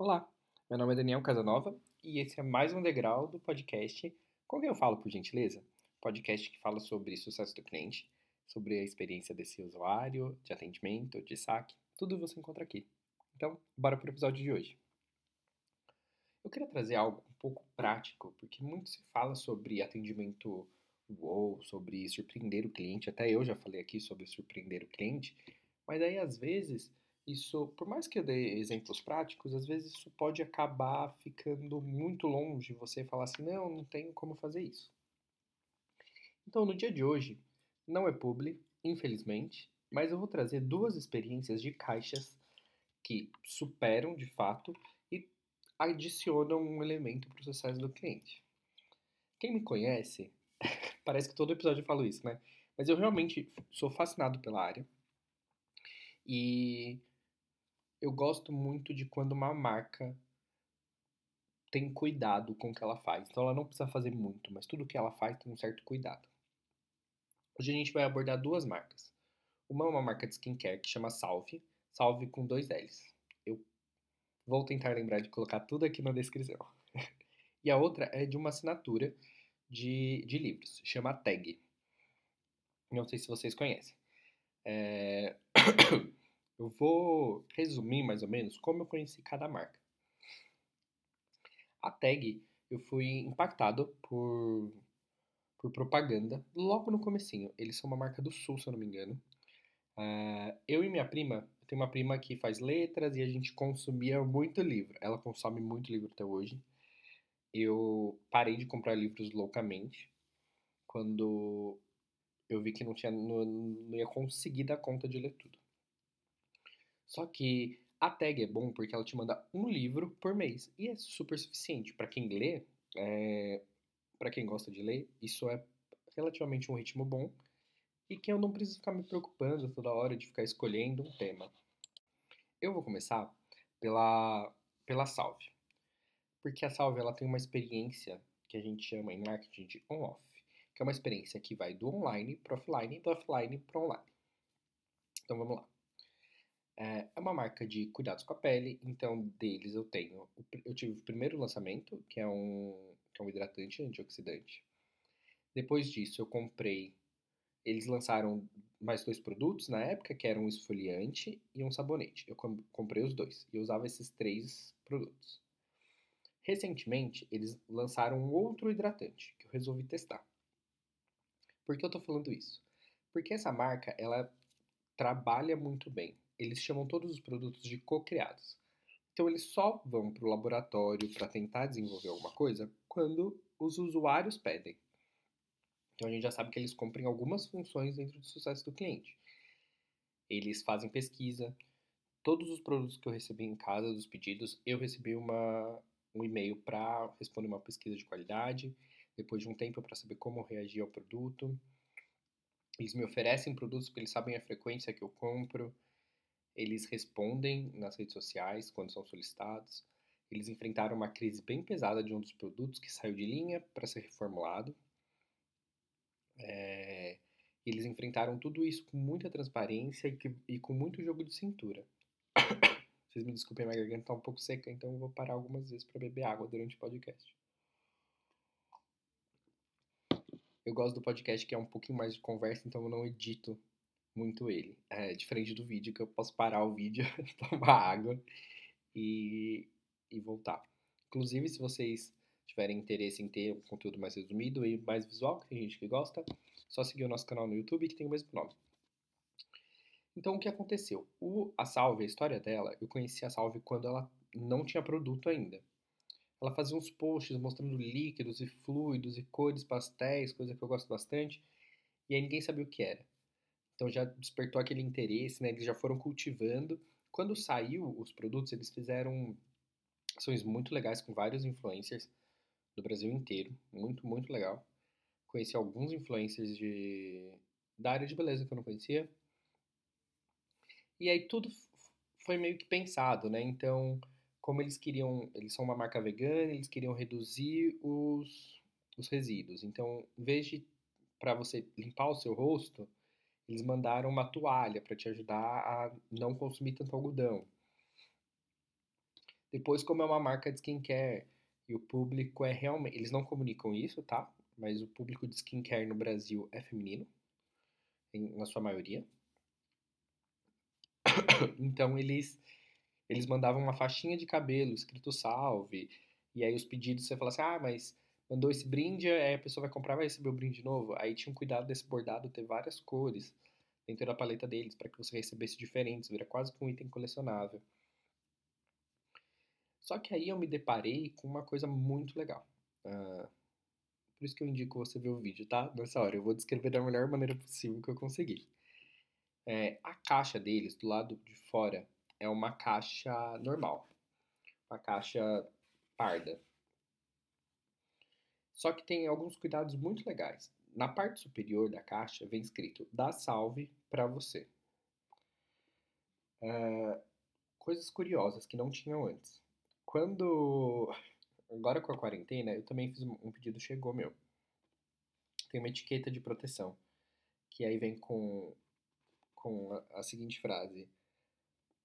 Olá, meu nome é Daniel Casanova e esse é mais um degrau do podcast Com quem eu falo, por gentileza? Podcast que fala sobre sucesso do cliente, sobre a experiência desse usuário, de atendimento, de saque, tudo você encontra aqui. Então, bora para o episódio de hoje. Eu queria trazer algo um pouco prático, porque muito se fala sobre atendimento wow, sobre surpreender o cliente, até eu já falei aqui sobre surpreender o cliente, mas aí às vezes isso, por mais que eu dê exemplos práticos, às vezes isso pode acabar ficando muito longe você falar assim, não, não tenho como fazer isso. Então, no dia de hoje, não é publi, infelizmente, mas eu vou trazer duas experiências de caixas que superam de fato e adicionam um elemento para o sucesso do cliente. Quem me conhece, parece que todo episódio eu falo isso, né? Mas eu realmente sou fascinado pela área. E eu gosto muito de quando uma marca tem cuidado com o que ela faz. Então ela não precisa fazer muito, mas tudo que ela faz tem um certo cuidado. Hoje a gente vai abordar duas marcas. Uma é uma marca de skincare que chama Salve, Salve com dois L's. Eu vou tentar lembrar de colocar tudo aqui na descrição. e a outra é de uma assinatura de, de livros, chama Tag. Não sei se vocês conhecem. É... Eu vou resumir mais ou menos como eu conheci cada marca. A Tag, eu fui impactado por, por propaganda logo no comecinho. Eles são uma marca do Sul, se eu não me engano. Uh, eu e minha prima, eu tenho uma prima que faz letras e a gente consumia muito livro. Ela consome muito livro até hoje. Eu parei de comprar livros loucamente quando eu vi que não, tinha, não, não ia conseguir dar conta de ler tudo. Só que a tag é bom porque ela te manda um livro por mês e é super suficiente para quem lê, é, para quem gosta de ler, isso é relativamente um ritmo bom e que eu não preciso ficar me preocupando toda hora de ficar escolhendo um tema. Eu vou começar pela pela Salve, porque a Salve ela tem uma experiência que a gente chama em marketing de on-off, que é uma experiência que vai do online para offline do offline para online. Então vamos lá. É, é uma marca de cuidados com a pele, então deles eu tenho. Eu tive o primeiro lançamento, que é um, que é um hidratante antioxidante. Depois disso, eu comprei. Eles lançaram mais dois produtos na época, que eram um esfoliante e um sabonete. Eu comprei os dois e usava esses três produtos. Recentemente, eles lançaram um outro hidratante que eu resolvi testar. Por que eu tô falando isso? Porque essa marca, ela trabalha muito bem eles chamam todos os produtos de co-criados. Então eles só vão para o laboratório para tentar desenvolver alguma coisa quando os usuários pedem. Então a gente já sabe que eles cumprem algumas funções dentro do sucesso do cliente. Eles fazem pesquisa. Todos os produtos que eu recebi em casa, dos pedidos, eu recebi uma, um e-mail para responder uma pesquisa de qualidade. Depois de um tempo para saber como reagir ao produto. Eles me oferecem produtos porque eles sabem a frequência que eu compro. Eles respondem nas redes sociais quando são solicitados. Eles enfrentaram uma crise bem pesada de um dos produtos que saiu de linha para ser reformulado. É, eles enfrentaram tudo isso com muita transparência e, que, e, com muito jogo de cintura. Vocês me desculpem, minha garganta está um pouco seca, então eu vou parar algumas vezes para beber água durante o podcast. Eu gosto do podcast que é um pouquinho mais de conversa, então eu não edito muito ele. É, diferente do vídeo, que eu posso parar o vídeo, tomar água e, e voltar. Inclusive, se vocês tiverem interesse em ter um conteúdo mais resumido e mais visual, que tem gente que gosta, só seguir o nosso canal no YouTube que tem o mesmo nome. Então, o que aconteceu? O, a Salve, a história dela, eu conheci a Salve quando ela não tinha produto ainda. Ela fazia uns posts mostrando líquidos e fluidos e cores pastéis, coisa que eu gosto bastante, e aí ninguém sabia o que era. Então já despertou aquele interesse, né? Eles já foram cultivando. Quando saiu os produtos, eles fizeram ações muito legais com vários influencers do Brasil inteiro, muito, muito legal. Conheci alguns influencers de da área de beleza que eu não conhecia. E aí tudo foi meio que pensado, né? Então, como eles queriam, eles são uma marca vegana, eles queriam reduzir os, os resíduos. Então, em vez de para você limpar o seu rosto, eles mandaram uma toalha para te ajudar a não consumir tanto algodão. Depois, como é uma marca de skincare e o público é realmente. Eles não comunicam isso, tá? Mas o público de skincare no Brasil é feminino, em, na sua maioria. Então eles eles mandavam uma faixinha de cabelo escrito salve, e aí os pedidos você fala assim: "Ah, mas mandou esse brinde, aí a pessoa vai comprar, vai receber o brinde novo". Aí tinha um cuidado desse bordado ter várias cores dentro da paleta deles para que você recebesse diferentes, vira quase que um item colecionável. Só que aí eu me deparei com uma coisa muito legal. Uh, por isso que eu indico você ver o vídeo, tá? Nessa hora, eu vou descrever da melhor maneira possível que eu conseguir. É, a caixa deles, do lado de fora, é uma caixa normal. Uma caixa parda. Só que tem alguns cuidados muito legais. Na parte superior da caixa vem escrito Dá salve para você. Uh, coisas curiosas que não tinham antes. Quando. Agora com a quarentena, eu também fiz um pedido, chegou meu. Tem uma etiqueta de proteção. Que aí vem com, com a, a seguinte frase: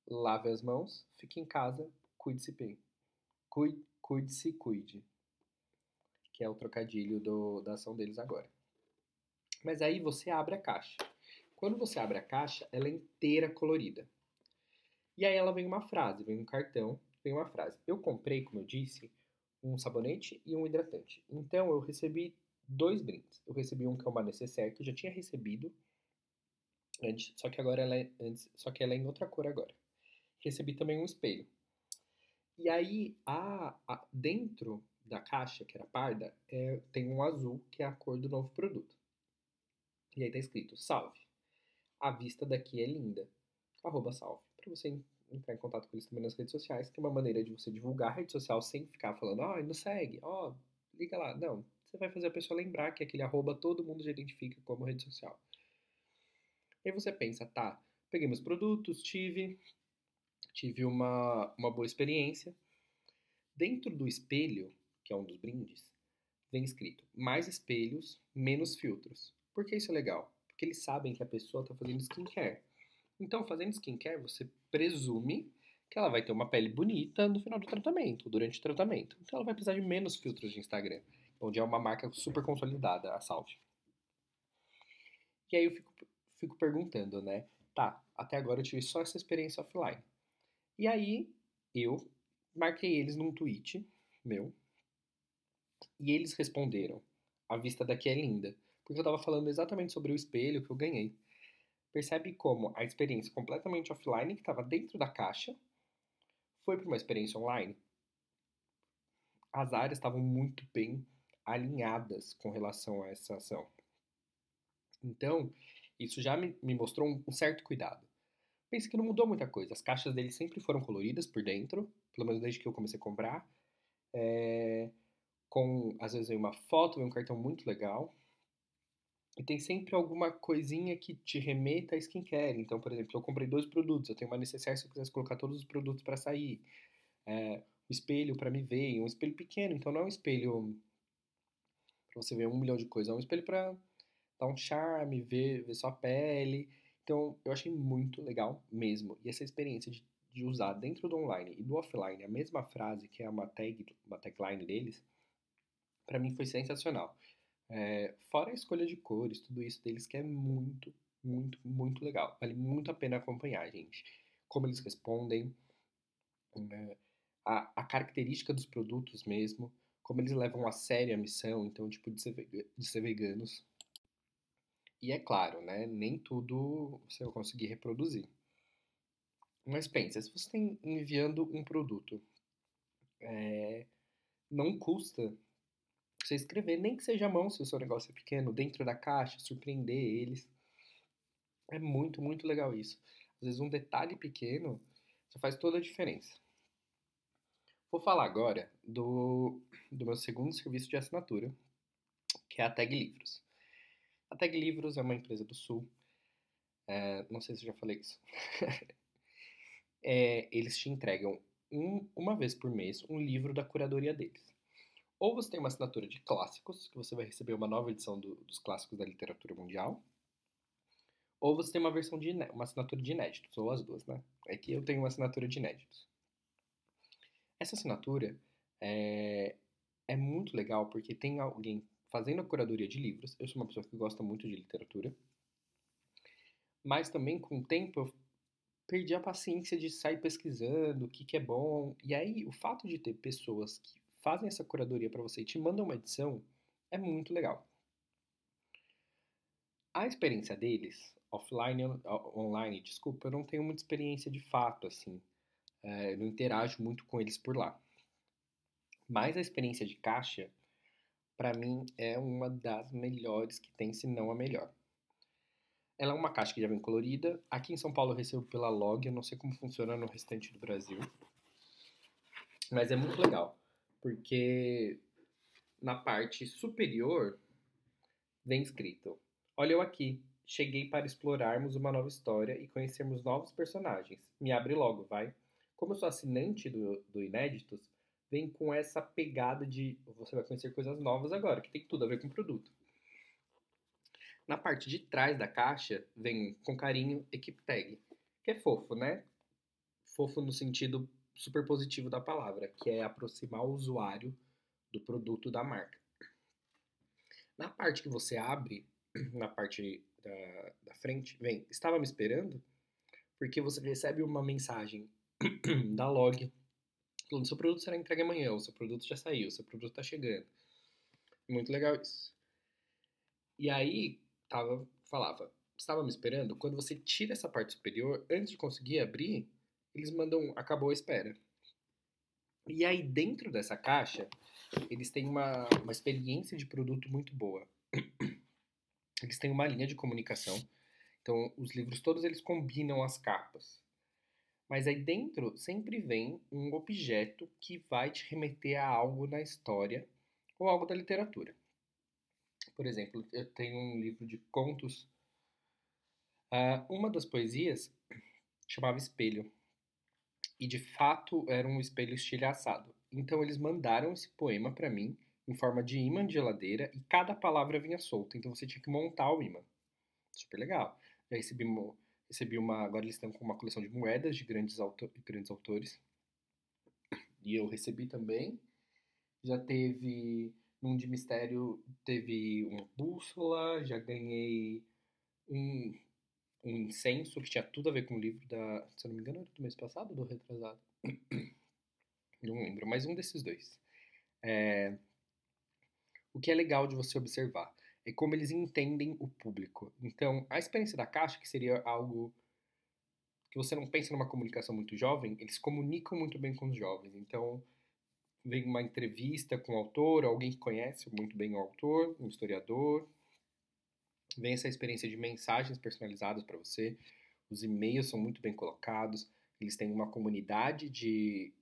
Lave as mãos, fique em casa, cuide-se bem. Cuide, cuide-se, cuide. Que é o trocadilho do, da ação deles agora. Mas aí você abre a caixa. Quando você abre a caixa, ela é inteira colorida. E aí ela vem uma frase, vem um cartão vem uma frase. Eu comprei, como eu disse, um sabonete e um hidratante. Então eu recebi dois brindes. Eu recebi um que é uma necessaire que eu já tinha recebido antes, só que agora ela é antes, só que ela é em outra cor agora. Recebi também um espelho. E aí a, a dentro da caixa que era parda é, tem um azul que é a cor do novo produto. E aí tá escrito salve. A vista daqui é linda. Arroba salve. Para você entrar em contato com eles também nas redes sociais, que é uma maneira de você divulgar a rede social sem ficar falando, ó, oh, não segue, ó, oh, liga lá. Não, você vai fazer a pessoa lembrar que aquele arroba todo mundo já identifica como rede social. E aí você pensa, tá, peguei meus produtos, tive, tive uma, uma boa experiência. Dentro do espelho, que é um dos brindes, vem escrito mais espelhos, menos filtros. Por que isso é legal? Porque eles sabem que a pessoa está fazendo skincare. Então, fazendo skincare, você presume que ela vai ter uma pele bonita no final do tratamento, durante o tratamento. Então, ela vai precisar de menos filtros de Instagram, onde é uma marca super consolidada, a Salve. E aí eu fico, fico perguntando, né? Tá, até agora eu tive só essa experiência offline. E aí eu marquei eles num tweet meu e eles responderam: a vista daqui é linda. Porque eu tava falando exatamente sobre o espelho que eu ganhei. Percebe como a experiência completamente offline, que estava dentro da caixa, foi para uma experiência online? As áreas estavam muito bem alinhadas com relação a essa ação. Então, isso já me, mostrou um, certo cuidado. Pense que não mudou muita coisa. As caixas dele sempre foram coloridas por dentro, pelo menos desde que eu comecei a comprar. É, com, às vezes, uma foto, um cartão muito legal. E tem sempre alguma coisinha que te remeta a skincare. Então, por exemplo, eu comprei dois produtos, eu tenho uma necessaire se eu quisesse colocar todos os produtos para sair. É, o espelho para me ver, um espelho pequeno, então não é um espelho para você ver um milhão de coisas, é um espelho para dar um charme, ver, ver sua pele. Então, eu achei muito legal mesmo. E essa experiência de, de usar dentro do online e do offline a mesma frase, que é uma tag, uma tagline deles, para mim foi sensacional. É, fora a escolha de cores, tudo isso deles que é muito, muito, muito legal. Vale muito a pena acompanhar, gente. Como eles respondem, é, a, a, característica dos produtos mesmo, como eles levam a sério a missão, então, tipo, de ser, de ser veganos. E é claro, né? Nem tudo você vai conseguir reproduzir. Mas pensa, se você está enviando um produto, é, não custa você escrever, nem que seja a mão, se o seu negócio é pequeno, dentro da caixa, surpreender eles. É muito, muito legal isso. Às vezes um detalhe pequeno já faz toda a diferença. Vou falar agora do, do meu segundo serviço de assinatura, que é a Tag Livros. A Tag Livros é uma empresa do Sul. É, não sei se eu já falei isso. é, eles te entregam um, uma vez por mês um livro da curadoria deles. Ou você tem uma assinatura de clássicos, que você vai receber uma nova edição do, dos clássicos da literatura mundial. Ou você tem uma versão de uma assinatura de inéditos, ou as duas, né? É que eu tenho uma assinatura de inéditos. Essa assinatura é, é muito legal porque tem alguém fazendo a curadoria de livros. Eu sou uma pessoa que gosta muito de literatura. Mas também, com o tempo, eu perdi a paciência de sair pesquisando o que, que é bom. E aí, o fato de ter pessoas que fazem essa curadoria para você e te mandam uma edição é muito legal. A experiência deles, offline, online, desculpa, eu não tenho muita experiência de fato, assim. É, eu não interajo muito com eles por lá. Mas a experiência de caixa, para mim, é uma das melhores que tem, se não a melhor. Ela é uma caixa que já vem colorida. Aqui em São Paulo eu recebo pela Log, eu não sei como funciona no restante do Brasil. Mas é muito legal, porque na parte superior vem escrito: Olha eu aqui, cheguei para explorarmos uma nova história e conhecermos novos personagens. Me abre logo, vai. Como eu sou assinante do, do Inéditos, vem com essa pegada de você vai conhecer coisas novas agora, que tem tudo a ver com o produto. Na parte de trás da caixa vem com carinho Equipe Tag, que é fofo, né? Fofo no sentido super positivo da palavra, que é aproximar o usuário do produto da marca. Na parte que você abre, na parte da, da frente, vem, estava me esperando? Porque você recebe uma mensagem da log falando seu produto será entregue amanhã, o seu produto já saiu, o seu produto está chegando. Muito legal isso. E aí, tava, falava, estava me esperando? Quando você tira essa parte superior, antes de conseguir abrir, eles mandam, acabou a espera. E aí, dentro dessa caixa, eles têm uma, uma experiência de produto muito boa. Eles têm uma linha de comunicação. Então, os livros todos eles combinam as capas. Mas aí dentro sempre vem um objeto que vai te remeter a algo na história ou algo da literatura. Por exemplo, eu tenho um livro de contos. Uh, uma das poesias chamava Espelho. E de fato era um espelho estilhaçado. Então eles mandaram esse poema para mim em forma de imã de geladeira e cada palavra vinha solta. Então você tinha que montar o imã. Super legal. Já recebi Recebi uma. Agora eles estão com uma coleção de moedas de grandes, auto, grandes autores. E eu recebi também. Já teve. Num de mistério, teve uma bússola. Já ganhei um, um incenso que tinha tudo a ver com o livro da. Se eu não me engano, era do mês passado ou do retrasado? Não lembro, mas um desses dois. É, o que é legal de você observar é como eles entendem o público. Então, a experiência da caixa, que seria algo que você não pensa numa comunicação muito jovem, eles comunicam muito bem com os jovens. Então, vem uma entrevista com o autor, alguém que conhece muito bem o autor, um historiador. Vem essa experiência de mensagens personalizadas para você. Os e-mails são muito bem colocados. Eles têm uma comunidade de,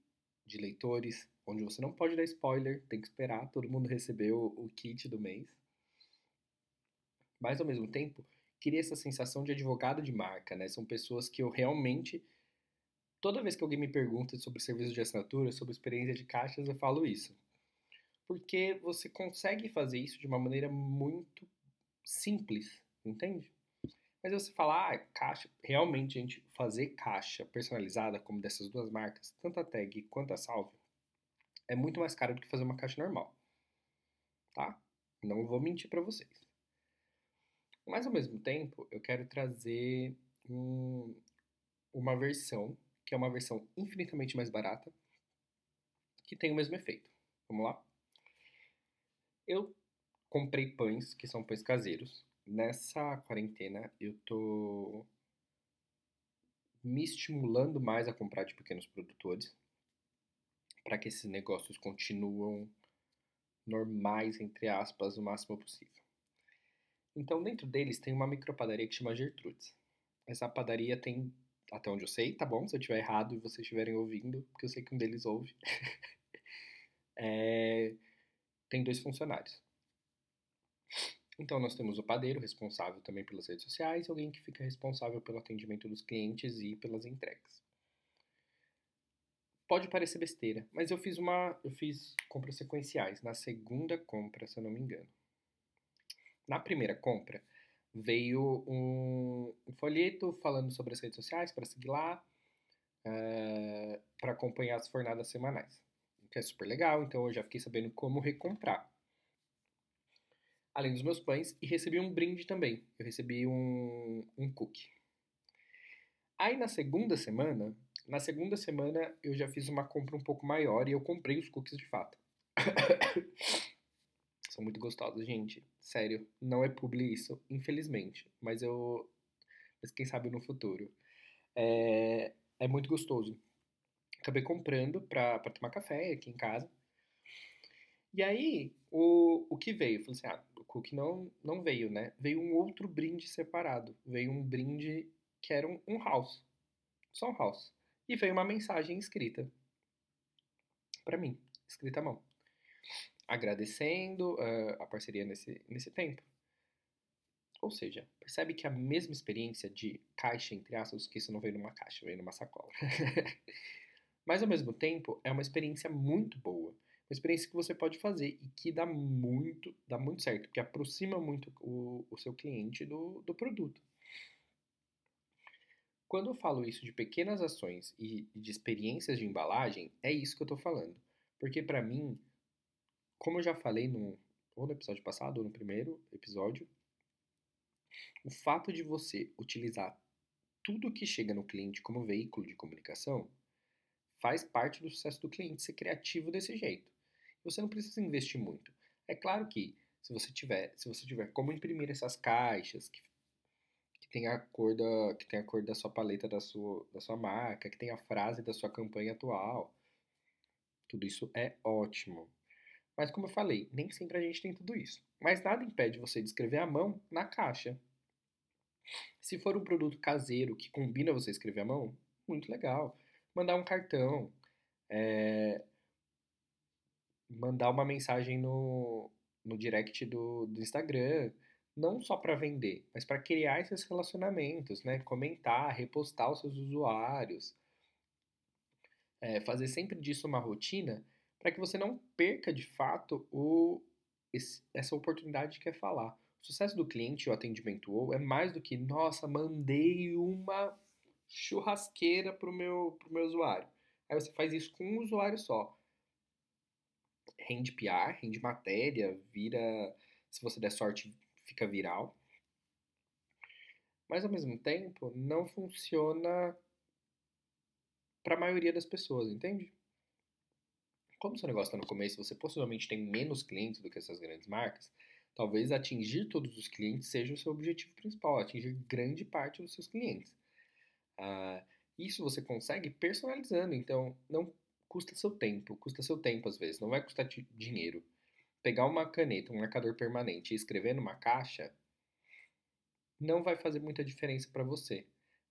de leitores onde você não pode dar spoiler, tem que esperar todo mundo receber o, o kit do mês mas ao mesmo tempo cria essa sensação de advogado de marca, né? São pessoas que eu realmente toda vez que alguém me pergunta sobre serviço de assinatura, sobre experiência de caixas, eu falo isso. Porque você consegue fazer isso de uma maneira muito simples, entende? Mas você fala, ah, caixa, realmente, gente, fazer caixa personalizada como dessas duas marcas, tanto a tag quanto a salve, é muito mais caro do que fazer uma caixa normal. Tá? Não vou mentir para vocês. Mas ao mesmo tempo, eu quero trazer um, uma versão, que é uma versão infinitamente mais barata, que tem o mesmo efeito. Vamos lá? Eu comprei pães, que são pães caseiros. Nessa quarentena, eu tô me estimulando mais a comprar de pequenos produtores para que esses negócios continuam normais, entre aspas, o máximo possível. Então, dentro deles tem uma micropadaria que chama Gertrudes. Essa padaria tem, até onde eu sei, tá bom? Se eu estiver errado e vocês estiverem ouvindo, porque eu sei que um deles ouve. é, tem dois funcionários. Então, nós temos o padeiro, responsável também pelas redes sociais, alguém que fica responsável pelo atendimento dos clientes e pelas entregas. Pode parecer besteira, mas eu fiz uma, eu fiz compras sequenciais na segunda compra, se eu não me engano. Na primeira compra, veio um, um folheto falando sobre as redes sociais para seguir lá, uh, eh, para acompanhar as fornadas semanais. que é super legal, então eu já fiquei sabendo como recomprar. Além dos meus pães, e recebi um brinde também. Eu recebi um, um cookie. Aí na segunda semana, na segunda semana eu já fiz uma compra um pouco maior e eu comprei os cookies de fato. São muito gostosos, gente. Sério, não é publi isso, infelizmente. Mas eu. Mas quem sabe no futuro. É, é muito gostoso. Acabei comprando pra, pra tomar café aqui em casa. E aí, o, o que veio? Falei assim, ah, o cookie não, não veio, né? Veio um outro brinde separado. Veio um brinde que era um, um house. Só um house. E veio uma mensagem escrita. para mim, escrita à mão agradecendo uh, a parceria nesse, nesse tempo. Ou seja, percebe que a mesma experiência de caixa, entre aspas, que isso não veio numa caixa, veio numa sacola. Mas ao mesmo tempo, é uma experiência muito boa. Uma experiência que você pode fazer e que dá muito, dá muito certo, que aproxima muito o, o seu cliente do, do produto. Quando eu falo isso de pequenas ações e de experiências de embalagem, é isso que eu estou falando. Porque para mim, como eu já falei no, ou no episódio passado, ou no primeiro episódio, o fato de você utilizar tudo que chega no cliente como veículo de comunicação faz parte do sucesso do cliente ser criativo desse jeito. Você não precisa investir muito. É claro que se você tiver, se você tiver como imprimir essas caixas que, que tem a cor da que tem a cor da sua paleta da sua da sua marca, que tem a frase da sua campanha atual, tudo isso é ótimo. Mas como eu falei, nem sempre a gente tem tudo isso. Mas nada impede você de escrever à mão na caixa. Se for um produto caseiro que combina você escrever à mão, muito legal. Mandar um cartão, é... mandar uma mensagem no, no direct do, do Instagram, não só para vender, mas para criar esses relacionamentos, né? Comentar, repostar os seus usuários, é, fazer sempre disso uma rotina para que você não perca de fato o, esse, essa oportunidade que é falar. O sucesso do cliente, o atendimento ou, é mais do que, nossa, mandei uma churrasqueira para o meu, pro meu usuário. Aí você faz isso com um usuário só. Rende PR, rende matéria, vira, se você der sorte, fica viral. Mas ao mesmo tempo, não funciona para a maioria das pessoas, entende? como seu negócio está no começo, você possivelmente tem menos clientes do que essas grandes marcas, talvez atingir todos os clientes seja o seu objetivo principal, atingir grande parte dos seus clientes. Uh, isso você consegue personalizando, então não custa seu tempo, custa seu tempo às vezes, não vai custar dinheiro. Pegar uma caneta, um marcador permanente e escrever numa caixa não vai fazer muita diferença para você,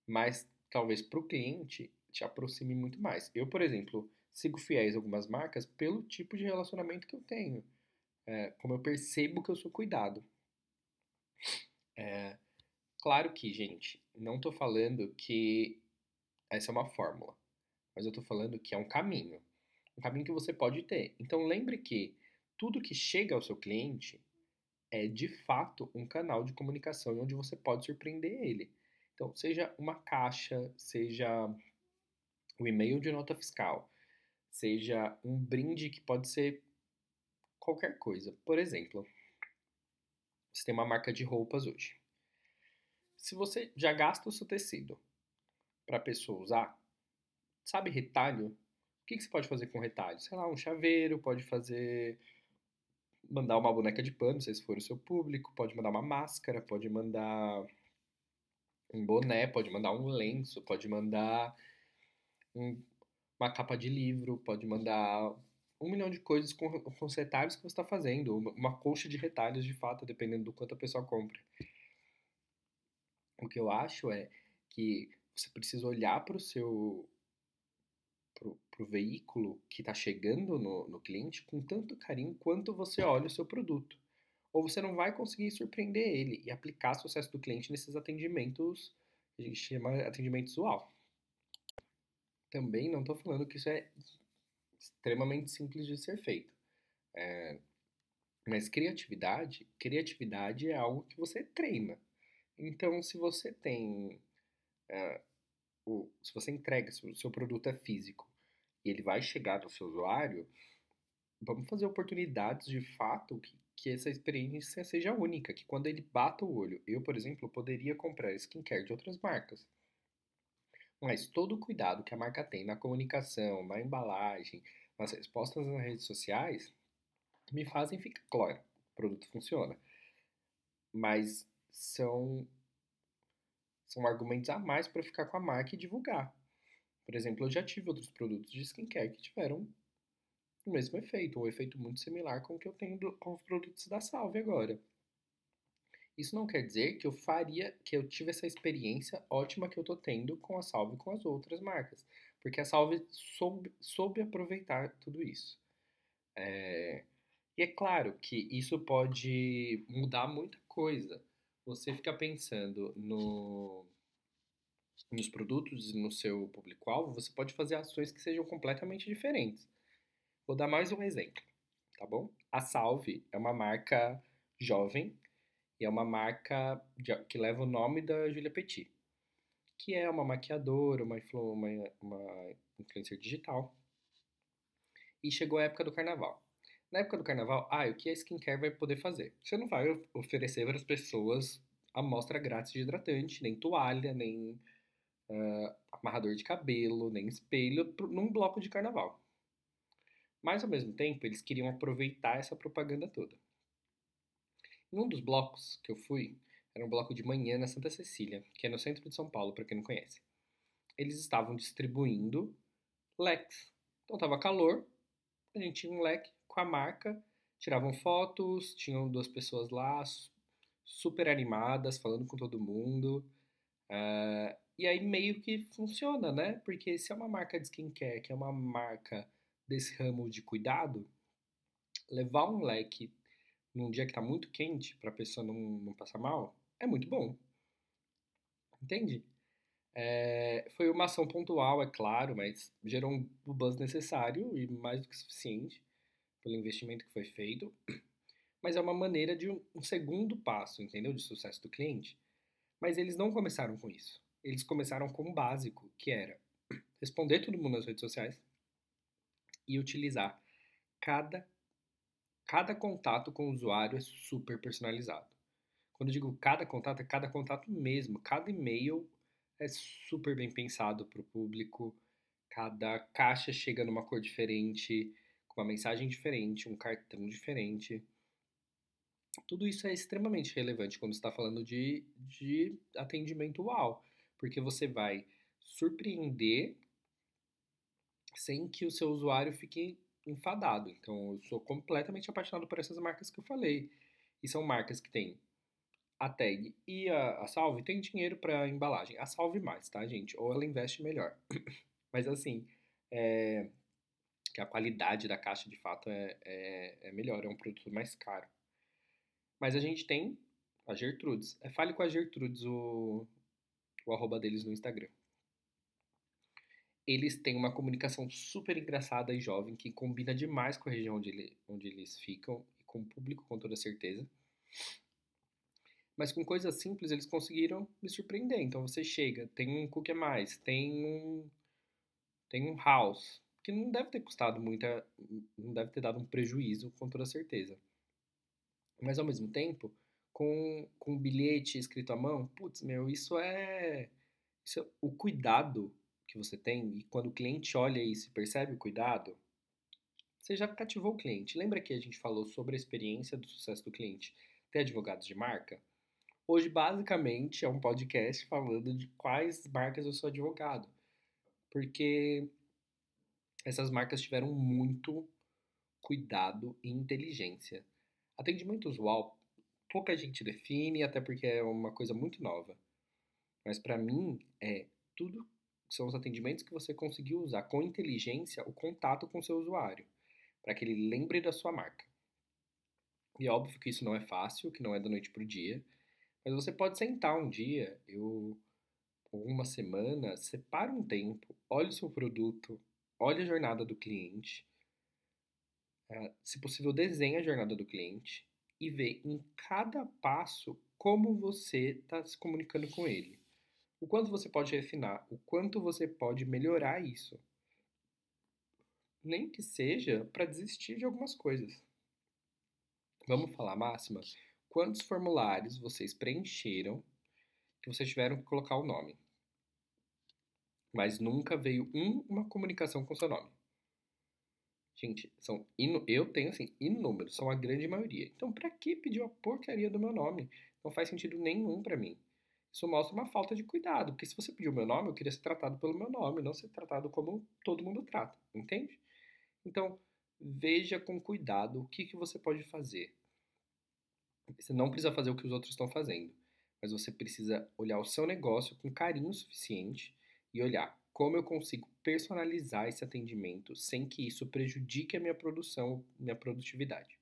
mas talvez para o cliente te aproxime muito mais. Eu, por exemplo, sigo fiéis algumas marcas pelo tipo de relacionamento que eu tenho. É, como eu percebo que eu sou cuidado. É, claro que, gente, não estou falando que essa é uma fórmula, mas eu estou falando que é um caminho. Um caminho que você pode ter. Então lembre que tudo que chega ao seu cliente é de fato um canal de comunicação onde você pode surpreender ele. Então, seja uma caixa, seja o e-mail de nota fiscal, seja um brinde que pode ser qualquer coisa. Por exemplo, você tem uma marca de roupas hoje. Se você já gasta o seu tecido para a pessoa usar, sabe retalho? O que, que você pode fazer com retalho? Sei lá, um chaveiro, pode fazer. mandar uma boneca de pano, se for o seu público, pode mandar uma máscara, pode mandar um boné, pode mandar um lenço, pode mandar um, uma capa de livro, pode mandar um milhão de coisas com, com os retalhos que você está fazendo, uma, uma colcha de retalhos de fato, dependendo do quanto a pessoa compra. O que eu acho é que você precisa olhar para o seu para o veículo que está chegando no, no cliente com tanto carinho quanto você olha o seu produto. Ou você não vai conseguir surpreender ele e aplicar o sucesso do cliente nesses atendimentos, a gente chama atendimento usual também não estou falando que isso é extremamente simples de ser feito. É, mas criatividade, criatividade é algo que você treina. Então, se você tem, é, o, se você entrega, se o seu produto é físico e ele vai chegar no seu usuário, vamos fazer oportunidades de fato que, que essa experiência seja única, que quando ele bata o olho, eu, por exemplo, poderia comprar skincare de outras marcas. Mas todo o cuidado que a marca tem na comunicação, na embalagem, nas respostas nas redes sociais, me fazem ficar. Claro, o produto funciona. Mas são, são argumentos a mais para ficar com a marca e divulgar. Por exemplo, eu já tive outros produtos de skincare que tiveram o mesmo efeito, um efeito muito similar com o que eu tenho do, com os produtos da Salve agora. Isso não quer dizer que eu faria, que eu tive essa experiência ótima que eu tô tendo com a Salve e com as outras marcas, porque a Salve soube, soube aproveitar tudo isso. É, e é claro que isso pode mudar muita coisa. Você fica pensando no, nos produtos e no seu público-alvo, você pode fazer ações que sejam completamente diferentes. Vou dar mais um exemplo, tá bom? A Salve é uma marca jovem e é uma marca de, que leva o nome da Julia Petit, que é uma maquiadora, uma, uma, uma influencer digital. E chegou a época do carnaval. Na época do carnaval, ah, o que a skincare vai poder fazer? Você não vai oferecer para as pessoas amostra grátis de hidratante, nem toalha, nem uh, amarrador de cabelo, nem espelho num bloco de carnaval. Mas ao mesmo tempo, eles queriam aproveitar essa propaganda toda. Em um dos blocos que eu fui, era um bloco de manhã na Santa Cecília, que é no centro de São Paulo, para quem não conhece. Eles estavam distribuindo leques. Então tava calor, a gente tinha um leque com a marca, tiravam fotos, tinham duas pessoas lá, super animadas, falando com todo mundo. Uh, e aí meio que funciona, né? Porque se é uma marca de skincare, que é uma marca desse ramo de cuidado, levar um leque num dia que está muito quente para a pessoa não, não passar mal é muito bom. Entende? É, foi uma ação pontual, é claro, mas gerou um buzz necessário e mais do que suficiente pelo investimento que foi feito. Mas é uma maneira de um, um segundo passo, entendeu? De sucesso do cliente. Mas eles não começaram com isso. Eles começaram com o básico, que era responder todo mundo nas redes sociais, e utilizar. Cada, cada contato com o usuário é super personalizado. Quando eu digo cada contato, é cada contato mesmo. Cada e-mail é super bem pensado para o público. Cada caixa chega numa cor diferente, com uma mensagem diferente, um cartão diferente. Tudo isso é extremamente relevante quando está falando de, de atendimento UAU, porque você vai surpreender sem que o seu usuário fique enfadado. Então, eu sou completamente apaixonado por essas marcas que eu falei. E são marcas que têm a tag e a, a Salve tem dinheiro para embalagem. A Salve mais, tá, gente? Ou ela investe melhor. Mas assim, é, que a qualidade da caixa de fato é, é, é, melhor, é um produto mais caro. Mas a gente tem a Gertrudes. É, fale com a Gertrudes o, o arroba deles no Instagram eles têm uma comunicação super engraçada e jovem que combina demais com a região onde, ele, onde eles ficam e com o público, com toda certeza. Mas com coisas simples eles conseguiram me surpreender. Então você chega, tem um cookie a mais, tem um, tem um house, que não deve ter custado muita. não deve ter dado um prejuízo, com toda certeza. Mas ao mesmo tempo, com, com bilhete escrito à mão, putz, meu, isso é. Isso é o cuidado que você tem, e quando o cliente olha isso e percebe o cuidado, você já cativou o cliente. Lembra que a gente falou sobre a experiência do sucesso do cliente ter advogados de marca? Hoje, basicamente, é um podcast falando de quais marcas eu sou advogado. Porque essas marcas tiveram muito cuidado e inteligência. Atendimento usual, pouca gente define, até porque é uma coisa muito nova. Mas para mim, é tudo são os atendimentos que você conseguiu usar com inteligência o contato com seu usuário, para que ele lembre da sua marca. E óbvio que isso não é fácil, que não é da noite para o dia, mas você pode sentar um dia, eu uma semana, separa um tempo, olhe o seu produto, olhe a jornada do cliente, uh, se possível desenhe a jornada do cliente e vê em cada passo como você está se comunicando com ele o quanto você pode refinar, o quanto você pode melhorar isso. nem que seja para desistir de algumas coisas. Vamos falar máxima? Quantos formulários vocês preencheram que vocês tiveram que colocar o nome? Mas nunca veio um, uma comunicação com seu nome. Gente, são inu... eu tenho assim inúmeros, são a grande maioria. Então, para que pedir a porcaria do meu nome? Não faz sentido nenhum para mim. Isso mostra uma falta de cuidado, porque se você pediu o meu nome, eu queria ser tratado pelo meu nome, não ser tratado como todo mundo trata, entende? Então, veja com cuidado o que, que você pode fazer. Você não precisa fazer o que os outros estão fazendo, mas você precisa olhar o seu negócio com carinho suficiente e olhar como eu consigo personalizar esse atendimento sem que isso prejudique a minha produção, minha produtividade.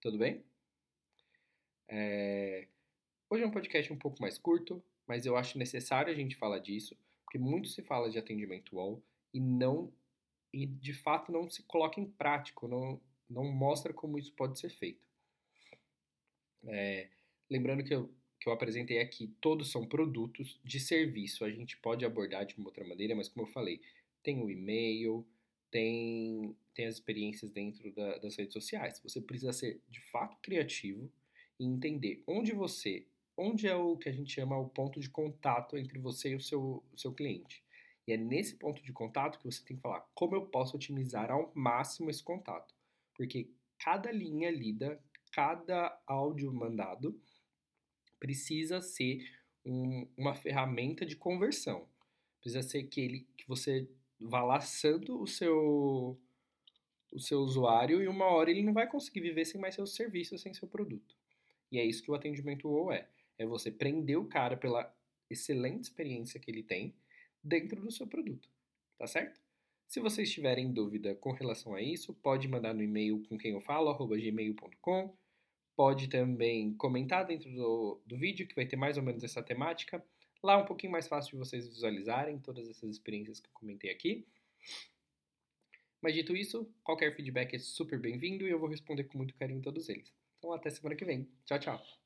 Tudo bem? É... Hoje é um podcast um pouco mais curto, mas eu acho necessário a gente falar disso, porque muito se fala de atendimento wall e não e de fato não se coloca em prática, não, não mostra como isso pode ser feito. É, lembrando que eu, que eu apresentei aqui, todos são produtos de serviço, a gente pode abordar de uma outra maneira, mas como eu falei, tem o e-mail, tem, tem as experiências dentro da, das redes sociais. Você precisa ser de fato criativo e entender onde você, onde é o que a gente chama o ponto de contato entre você e o seu, o seu cliente. E é nesse ponto de contato que você tem que falar como eu posso otimizar ao máximo esse contato. Porque cada linha lida, cada áudio mandado precisa ser um, uma ferramenta de conversão. Precisa ser que, ele, que você vá laçando o seu, o seu usuário e uma hora ele não vai conseguir viver sem mais seu serviço, sem seu produto. E é isso que o atendimento ou é. É você prender o cara pela excelente experiência que ele tem dentro do seu produto, tá certo? Se vocês tiverem dúvida com relação a isso, pode mandar no e-mail com quem eu falo, arroba gmail.com. Pode também comentar dentro do, do vídeo, que vai ter mais ou menos essa temática. Lá é um pouquinho mais fácil de vocês visualizarem todas essas experiências que eu comentei aqui. Mas dito isso, qualquer feedback é super bem-vindo e eu vou responder com muito carinho todos eles. Então até semana que vem. Tchau, tchau.